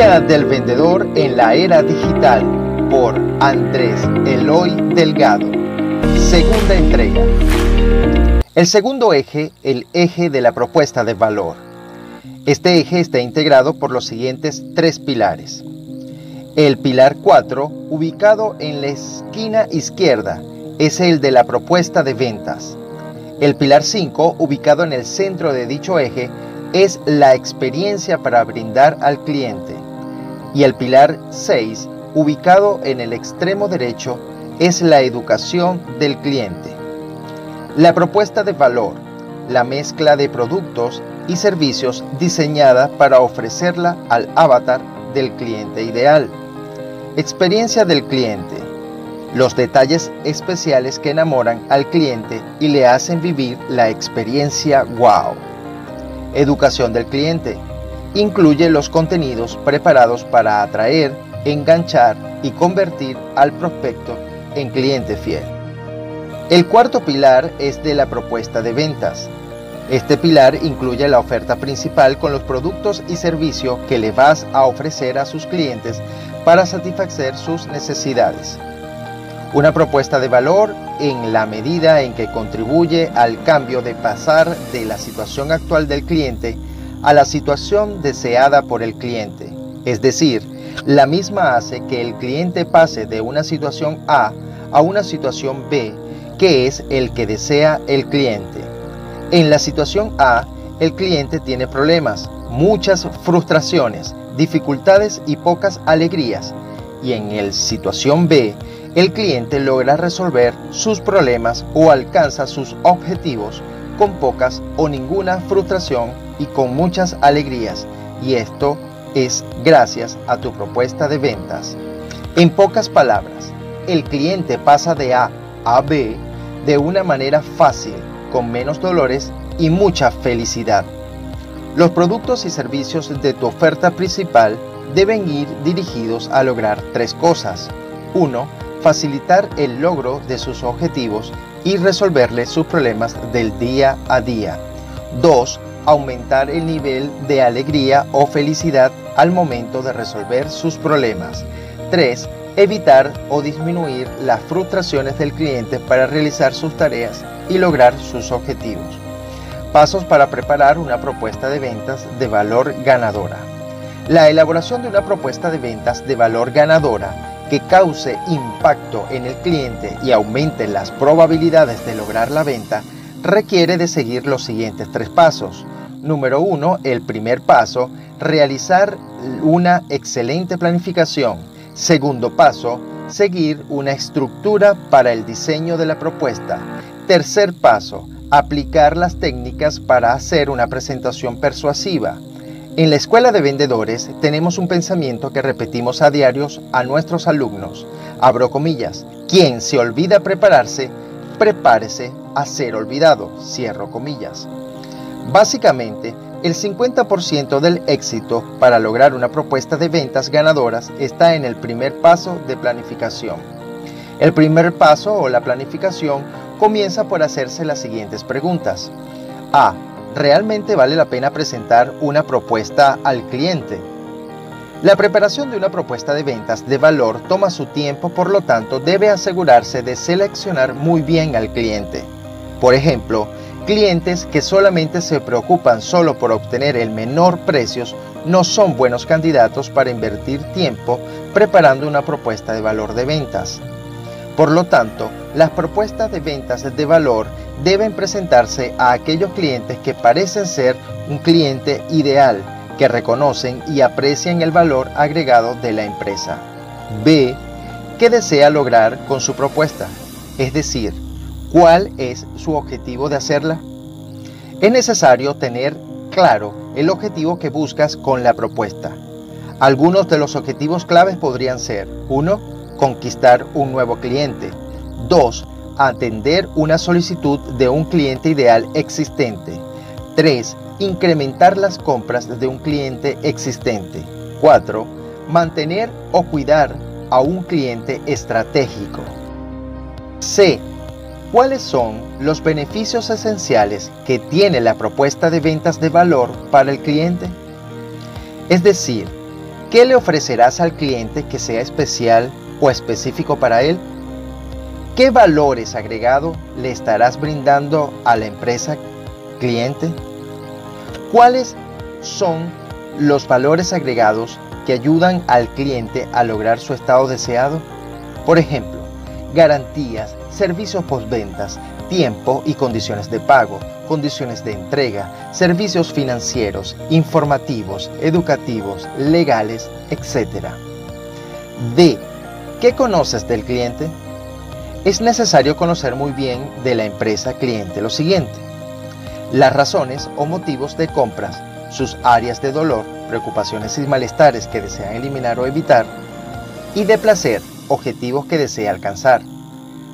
Guía del vendedor en la era digital por Andrés Eloy Delgado. Segunda entrega. El segundo eje, el eje de la propuesta de valor. Este eje está integrado por los siguientes tres pilares. El pilar 4, ubicado en la esquina izquierda, es el de la propuesta de ventas. El pilar 5, ubicado en el centro de dicho eje, es la experiencia para brindar al cliente. Y el pilar 6, ubicado en el extremo derecho, es la educación del cliente. La propuesta de valor, la mezcla de productos y servicios diseñada para ofrecerla al avatar del cliente ideal. Experiencia del cliente. Los detalles especiales que enamoran al cliente y le hacen vivir la experiencia wow. Educación del cliente. Incluye los contenidos preparados para atraer, enganchar y convertir al prospecto en cliente fiel. El cuarto pilar es de la propuesta de ventas. Este pilar incluye la oferta principal con los productos y servicios que le vas a ofrecer a sus clientes para satisfacer sus necesidades. Una propuesta de valor en la medida en que contribuye al cambio de pasar de la situación actual del cliente a la situación deseada por el cliente. Es decir, la misma hace que el cliente pase de una situación A a una situación B, que es el que desea el cliente. En la situación A, el cliente tiene problemas, muchas frustraciones, dificultades y pocas alegrías. Y en la situación B, el cliente logra resolver sus problemas o alcanza sus objetivos con pocas o ninguna frustración y con muchas alegrías. Y esto es gracias a tu propuesta de ventas. En pocas palabras, el cliente pasa de A a B de una manera fácil, con menos dolores y mucha felicidad. Los productos y servicios de tu oferta principal deben ir dirigidos a lograr tres cosas. 1 facilitar el logro de sus objetivos y resolverle sus problemas del día a día. 2. Aumentar el nivel de alegría o felicidad al momento de resolver sus problemas. 3. Evitar o disminuir las frustraciones del cliente para realizar sus tareas y lograr sus objetivos. Pasos para preparar una propuesta de ventas de valor ganadora. La elaboración de una propuesta de ventas de valor ganadora que cause impacto en el cliente y aumente las probabilidades de lograr la venta, requiere de seguir los siguientes tres pasos. Número uno, el primer paso, realizar una excelente planificación. Segundo paso, seguir una estructura para el diseño de la propuesta. Tercer paso, aplicar las técnicas para hacer una presentación persuasiva. En la escuela de vendedores tenemos un pensamiento que repetimos a diarios a nuestros alumnos. Abro comillas. Quien se olvida prepararse, prepárese a ser olvidado. Cierro comillas. Básicamente, el 50% del éxito para lograr una propuesta de ventas ganadoras está en el primer paso de planificación. El primer paso o la planificación comienza por hacerse las siguientes preguntas. A. ¿realmente vale la pena presentar una propuesta al cliente? La preparación de una propuesta de ventas de valor toma su tiempo, por lo tanto debe asegurarse de seleccionar muy bien al cliente. Por ejemplo, clientes que solamente se preocupan solo por obtener el menor precios no son buenos candidatos para invertir tiempo preparando una propuesta de valor de ventas. Por lo tanto, las propuestas de ventas de valor deben presentarse a aquellos clientes que parecen ser un cliente ideal, que reconocen y aprecian el valor agregado de la empresa. B. ¿Qué desea lograr con su propuesta? Es decir, ¿cuál es su objetivo de hacerla? Es necesario tener claro el objetivo que buscas con la propuesta. Algunos de los objetivos claves podrían ser 1. Conquistar un nuevo cliente. 2 atender una solicitud de un cliente ideal existente. 3. Incrementar las compras de un cliente existente. 4. Mantener o cuidar a un cliente estratégico. C. ¿Cuáles son los beneficios esenciales que tiene la propuesta de ventas de valor para el cliente? Es decir, ¿Qué le ofrecerás al cliente que sea especial o específico para él? ¿Qué valores agregados le estarás brindando a la empresa cliente? ¿Cuáles son los valores agregados que ayudan al cliente a lograr su estado deseado? Por ejemplo, garantías, servicios postventas, tiempo y condiciones de pago, condiciones de entrega, servicios financieros, informativos, educativos, legales, etc. D. ¿Qué conoces del cliente? Es necesario conocer muy bien de la empresa cliente lo siguiente. Las razones o motivos de compras, sus áreas de dolor, preocupaciones y malestares que desean eliminar o evitar, y de placer, objetivos que desea alcanzar.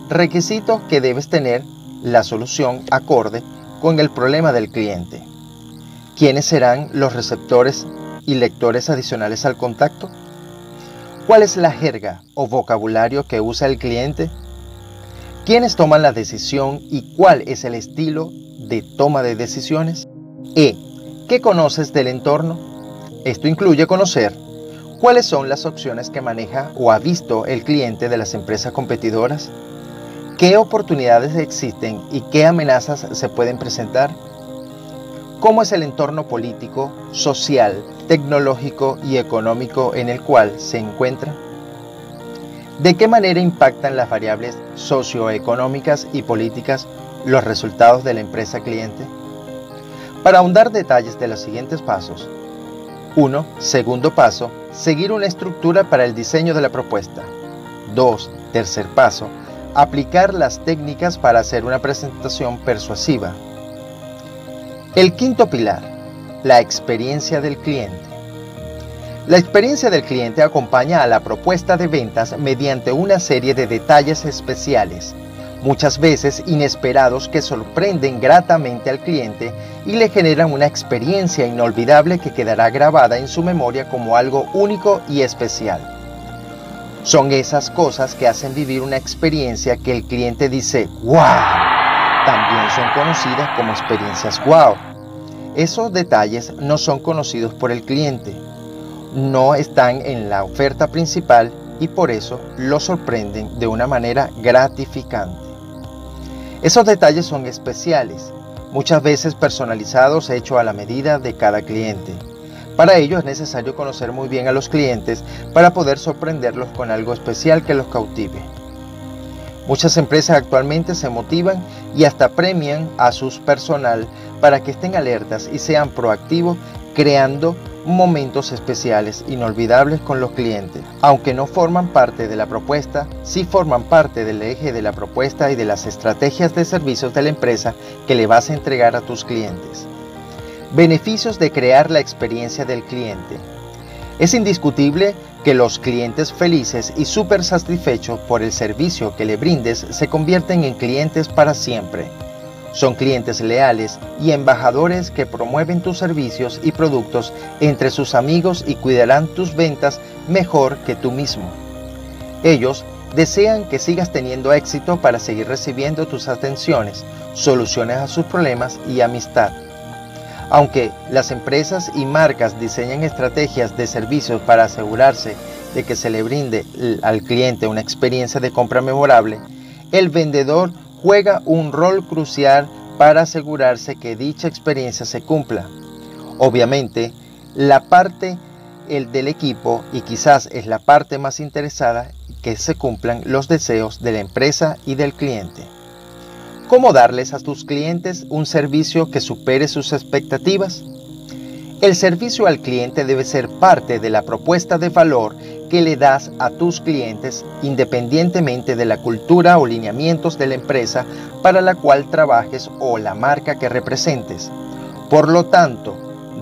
Requisitos que debes tener la solución acorde con el problema del cliente. ¿Quiénes serán los receptores y lectores adicionales al contacto? ¿Cuál es la jerga o vocabulario que usa el cliente? ¿Quiénes toman la decisión y cuál es el estilo de toma de decisiones? E. ¿Qué conoces del entorno? Esto incluye conocer cuáles son las opciones que maneja o ha visto el cliente de las empresas competidoras, qué oportunidades existen y qué amenazas se pueden presentar, cómo es el entorno político, social, tecnológico y económico en el cual se encuentra, de qué manera impactan las variables socioeconómicas y políticas los resultados de la empresa cliente. Para ahondar detalles de los siguientes pasos. 1. Segundo paso, seguir una estructura para el diseño de la propuesta. 2. Tercer paso, aplicar las técnicas para hacer una presentación persuasiva. El quinto pilar, la experiencia del cliente. La experiencia del cliente acompaña a la propuesta de ventas mediante una serie de detalles especiales muchas veces inesperados que sorprenden gratamente al cliente y le generan una experiencia inolvidable que quedará grabada en su memoria como algo único y especial. Son esas cosas que hacen vivir una experiencia que el cliente dice, wow, también son conocidas como experiencias wow. Esos detalles no son conocidos por el cliente, no están en la oferta principal y por eso lo sorprenden de una manera gratificante. Esos detalles son especiales, muchas veces personalizados, hechos a la medida de cada cliente. Para ello es necesario conocer muy bien a los clientes para poder sorprenderlos con algo especial que los cautive. Muchas empresas actualmente se motivan y hasta premian a su personal para que estén alertas y sean proactivos creando momentos especiales inolvidables con los clientes. Aunque no forman parte de la propuesta, sí forman parte del eje de la propuesta y de las estrategias de servicios de la empresa que le vas a entregar a tus clientes. Beneficios de crear la experiencia del cliente. Es indiscutible que los clientes felices y súper satisfechos por el servicio que le brindes se convierten en clientes para siempre. Son clientes leales y embajadores que promueven tus servicios y productos entre sus amigos y cuidarán tus ventas mejor que tú mismo. Ellos desean que sigas teniendo éxito para seguir recibiendo tus atenciones, soluciones a sus problemas y amistad. Aunque las empresas y marcas diseñan estrategias de servicios para asegurarse de que se le brinde al cliente una experiencia de compra memorable, el vendedor juega un rol crucial para asegurarse que dicha experiencia se cumpla. Obviamente, la parte el del equipo y quizás es la parte más interesada que se cumplan los deseos de la empresa y del cliente. ¿Cómo darles a tus clientes un servicio que supere sus expectativas? El servicio al cliente debe ser parte de la propuesta de valor que le das a tus clientes independientemente de la cultura o lineamientos de la empresa para la cual trabajes o la marca que representes. Por lo tanto,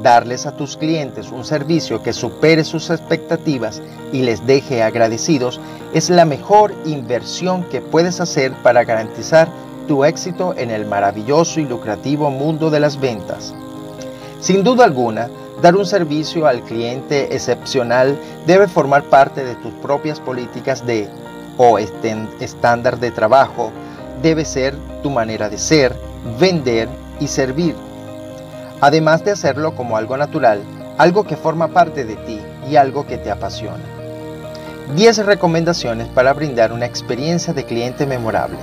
darles a tus clientes un servicio que supere sus expectativas y les deje agradecidos es la mejor inversión que puedes hacer para garantizar tu éxito en el maravilloso y lucrativo mundo de las ventas. Sin duda alguna, Dar un servicio al cliente excepcional debe formar parte de tus propias políticas de o estándar de trabajo. Debe ser tu manera de ser, vender y servir. Además de hacerlo como algo natural, algo que forma parte de ti y algo que te apasiona. 10 recomendaciones para brindar una experiencia de cliente memorable.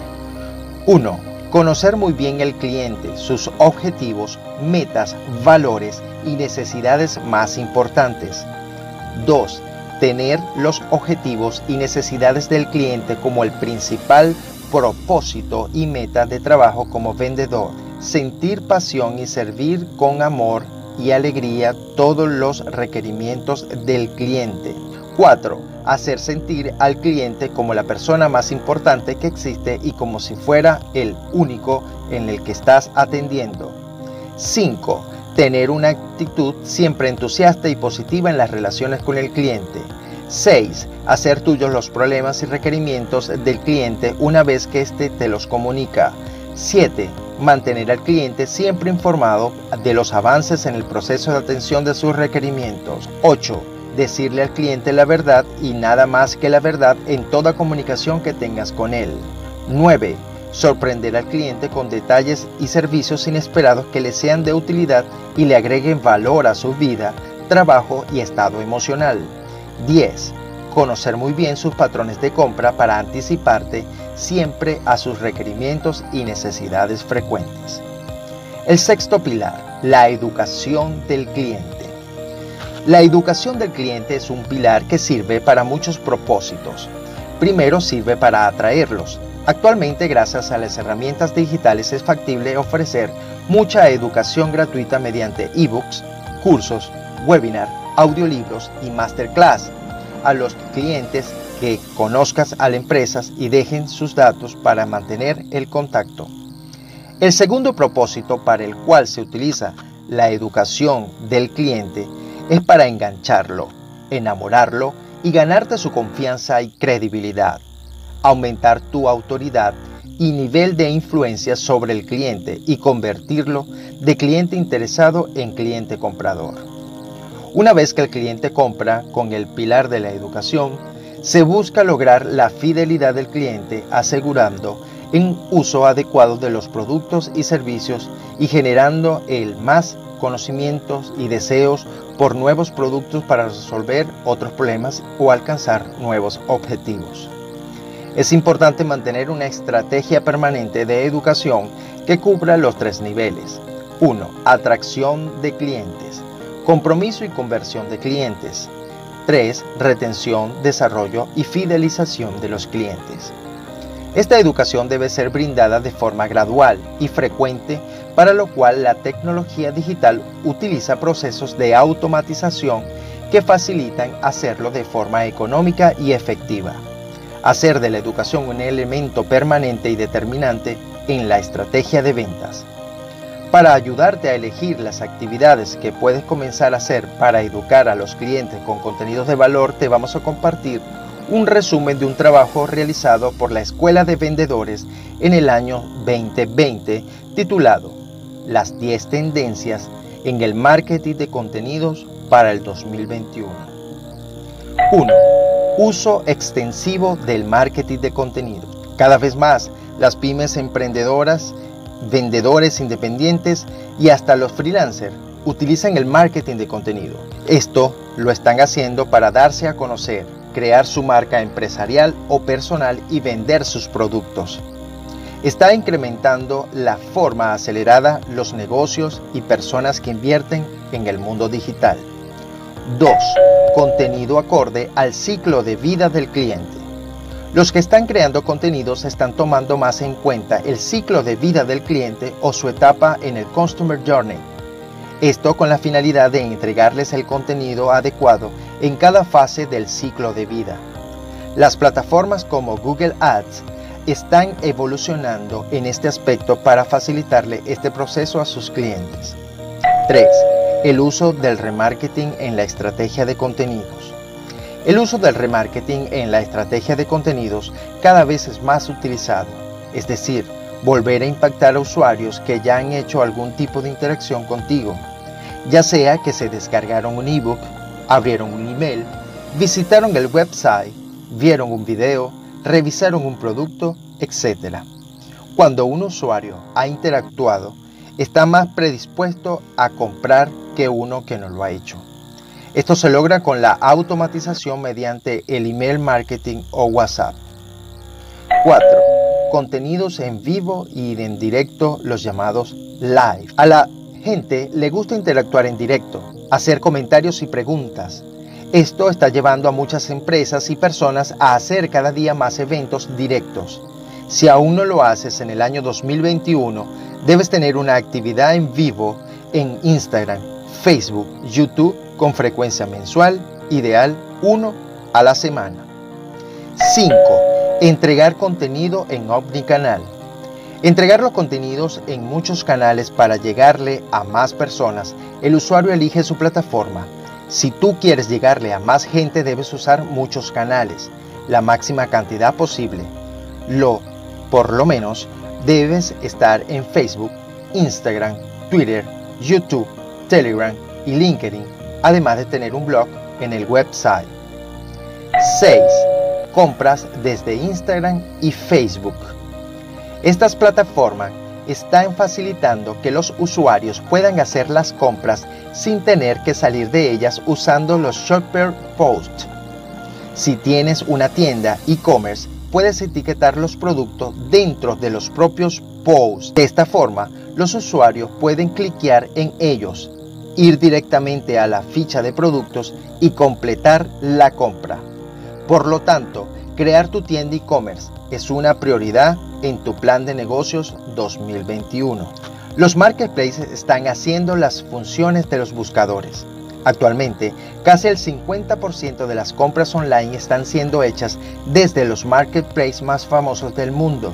1. Conocer muy bien el cliente, sus objetivos, metas, valores y necesidades más importantes. 2. Tener los objetivos y necesidades del cliente como el principal propósito y meta de trabajo como vendedor. Sentir pasión y servir con amor y alegría todos los requerimientos del cliente. 4. Hacer sentir al cliente como la persona más importante que existe y como si fuera el único en el que estás atendiendo. 5. Tener una actitud siempre entusiasta y positiva en las relaciones con el cliente. 6. Hacer tuyos los problemas y requerimientos del cliente una vez que éste te los comunica. 7. Mantener al cliente siempre informado de los avances en el proceso de atención de sus requerimientos. 8. Decirle al cliente la verdad y nada más que la verdad en toda comunicación que tengas con él. 9. Sorprender al cliente con detalles y servicios inesperados que le sean de utilidad y le agreguen valor a su vida, trabajo y estado emocional. 10. Conocer muy bien sus patrones de compra para anticiparte siempre a sus requerimientos y necesidades frecuentes. El sexto pilar, la educación del cliente. La educación del cliente es un pilar que sirve para muchos propósitos. Primero sirve para atraerlos. Actualmente, gracias a las herramientas digitales, es factible ofrecer mucha educación gratuita mediante ebooks, cursos, webinar, audiolibros y masterclass a los clientes que conozcas a las empresas y dejen sus datos para mantener el contacto. El segundo propósito para el cual se utiliza la educación del cliente es para engancharlo, enamorarlo y ganarte su confianza y credibilidad, aumentar tu autoridad y nivel de influencia sobre el cliente y convertirlo de cliente interesado en cliente comprador. Una vez que el cliente compra con el pilar de la educación, se busca lograr la fidelidad del cliente asegurando un uso adecuado de los productos y servicios y generando el más conocimientos y deseos por nuevos productos para resolver otros problemas o alcanzar nuevos objetivos. Es importante mantener una estrategia permanente de educación que cubra los tres niveles. 1. Atracción de clientes. Compromiso y conversión de clientes. 3. Retención, desarrollo y fidelización de los clientes. Esta educación debe ser brindada de forma gradual y frecuente, para lo cual la tecnología digital utiliza procesos de automatización que facilitan hacerlo de forma económica y efectiva. Hacer de la educación un elemento permanente y determinante en la estrategia de ventas. Para ayudarte a elegir las actividades que puedes comenzar a hacer para educar a los clientes con contenidos de valor, te vamos a compartir un resumen de un trabajo realizado por la Escuela de Vendedores en el año 2020 titulado Las 10 tendencias en el marketing de contenidos para el 2021. 1. Uso extensivo del marketing de contenido. Cada vez más, las pymes emprendedoras vendedores independientes y hasta los freelancers utilizan el marketing de contenido. Esto lo están haciendo para darse a conocer, crear su marca empresarial o personal y vender sus productos. Está incrementando la forma acelerada los negocios y personas que invierten en el mundo digital. 2. Contenido acorde al ciclo de vida del cliente. Los que están creando contenidos están tomando más en cuenta el ciclo de vida del cliente o su etapa en el Customer Journey. Esto con la finalidad de entregarles el contenido adecuado en cada fase del ciclo de vida. Las plataformas como Google Ads están evolucionando en este aspecto para facilitarle este proceso a sus clientes. 3. El uso del remarketing en la estrategia de contenidos. El uso del remarketing en la estrategia de contenidos cada vez es más utilizado, es decir, volver a impactar a usuarios que ya han hecho algún tipo de interacción contigo, ya sea que se descargaron un ebook, abrieron un email, visitaron el website, vieron un video, revisaron un producto, etc. Cuando un usuario ha interactuado, está más predispuesto a comprar que uno que no lo ha hecho. Esto se logra con la automatización mediante el email marketing o WhatsApp. 4. Contenidos en vivo y en directo, los llamados live. A la gente le gusta interactuar en directo, hacer comentarios y preguntas. Esto está llevando a muchas empresas y personas a hacer cada día más eventos directos. Si aún no lo haces en el año 2021, debes tener una actividad en vivo en Instagram, Facebook, YouTube con frecuencia mensual, ideal uno a la semana. 5. Entregar contenido en OmniCanal. Entregar los contenidos en muchos canales para llegarle a más personas, el usuario elige su plataforma. Si tú quieres llegarle a más gente debes usar muchos canales, la máxima cantidad posible. Lo, por lo menos, debes estar en Facebook, Instagram, Twitter, YouTube, Telegram y LinkedIn, además de tener un blog en el website. 6. Compras desde Instagram y Facebook. Estas plataformas están facilitando que los usuarios puedan hacer las compras sin tener que salir de ellas usando los Shopper Post. Si tienes una tienda e-commerce, puedes etiquetar los productos dentro de los propios posts. De esta forma, los usuarios pueden cliquear en ellos, ir directamente a la ficha de productos y completar la compra. Por lo tanto, crear tu tienda e-commerce es una prioridad en tu plan de negocios 2021. Los marketplaces están haciendo las funciones de los buscadores. Actualmente, casi el 50% de las compras online están siendo hechas desde los marketplaces más famosos del mundo,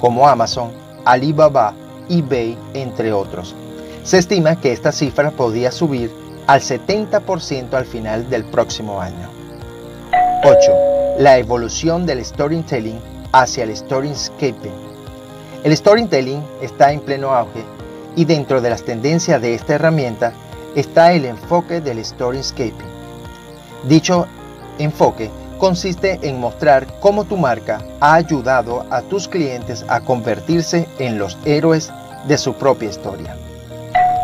como Amazon, Alibaba, eBay, entre otros. Se estima que esta cifra podría subir al 70% al final del próximo año. 8. La evolución del storytelling hacia el storyscaping. El storytelling está en pleno auge y dentro de las tendencias de esta herramienta está el enfoque del storyscaping. Dicho enfoque consiste en mostrar cómo tu marca ha ayudado a tus clientes a convertirse en los héroes de su propia historia.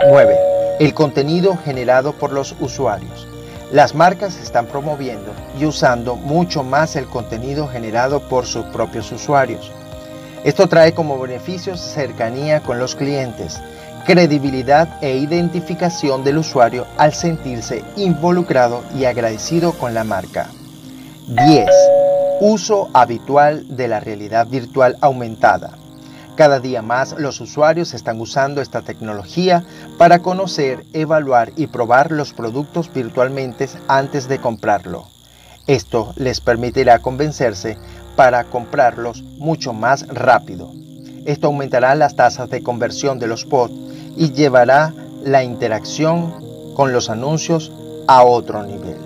9. El contenido generado por los usuarios. Las marcas están promoviendo y usando mucho más el contenido generado por sus propios usuarios. Esto trae como beneficios cercanía con los clientes, credibilidad e identificación del usuario al sentirse involucrado y agradecido con la marca. 10. Uso habitual de la realidad virtual aumentada. Cada día más los usuarios están usando esta tecnología para conocer, evaluar y probar los productos virtualmente antes de comprarlo. Esto les permitirá convencerse para comprarlos mucho más rápido. Esto aumentará las tasas de conversión de los bots y llevará la interacción con los anuncios a otro nivel.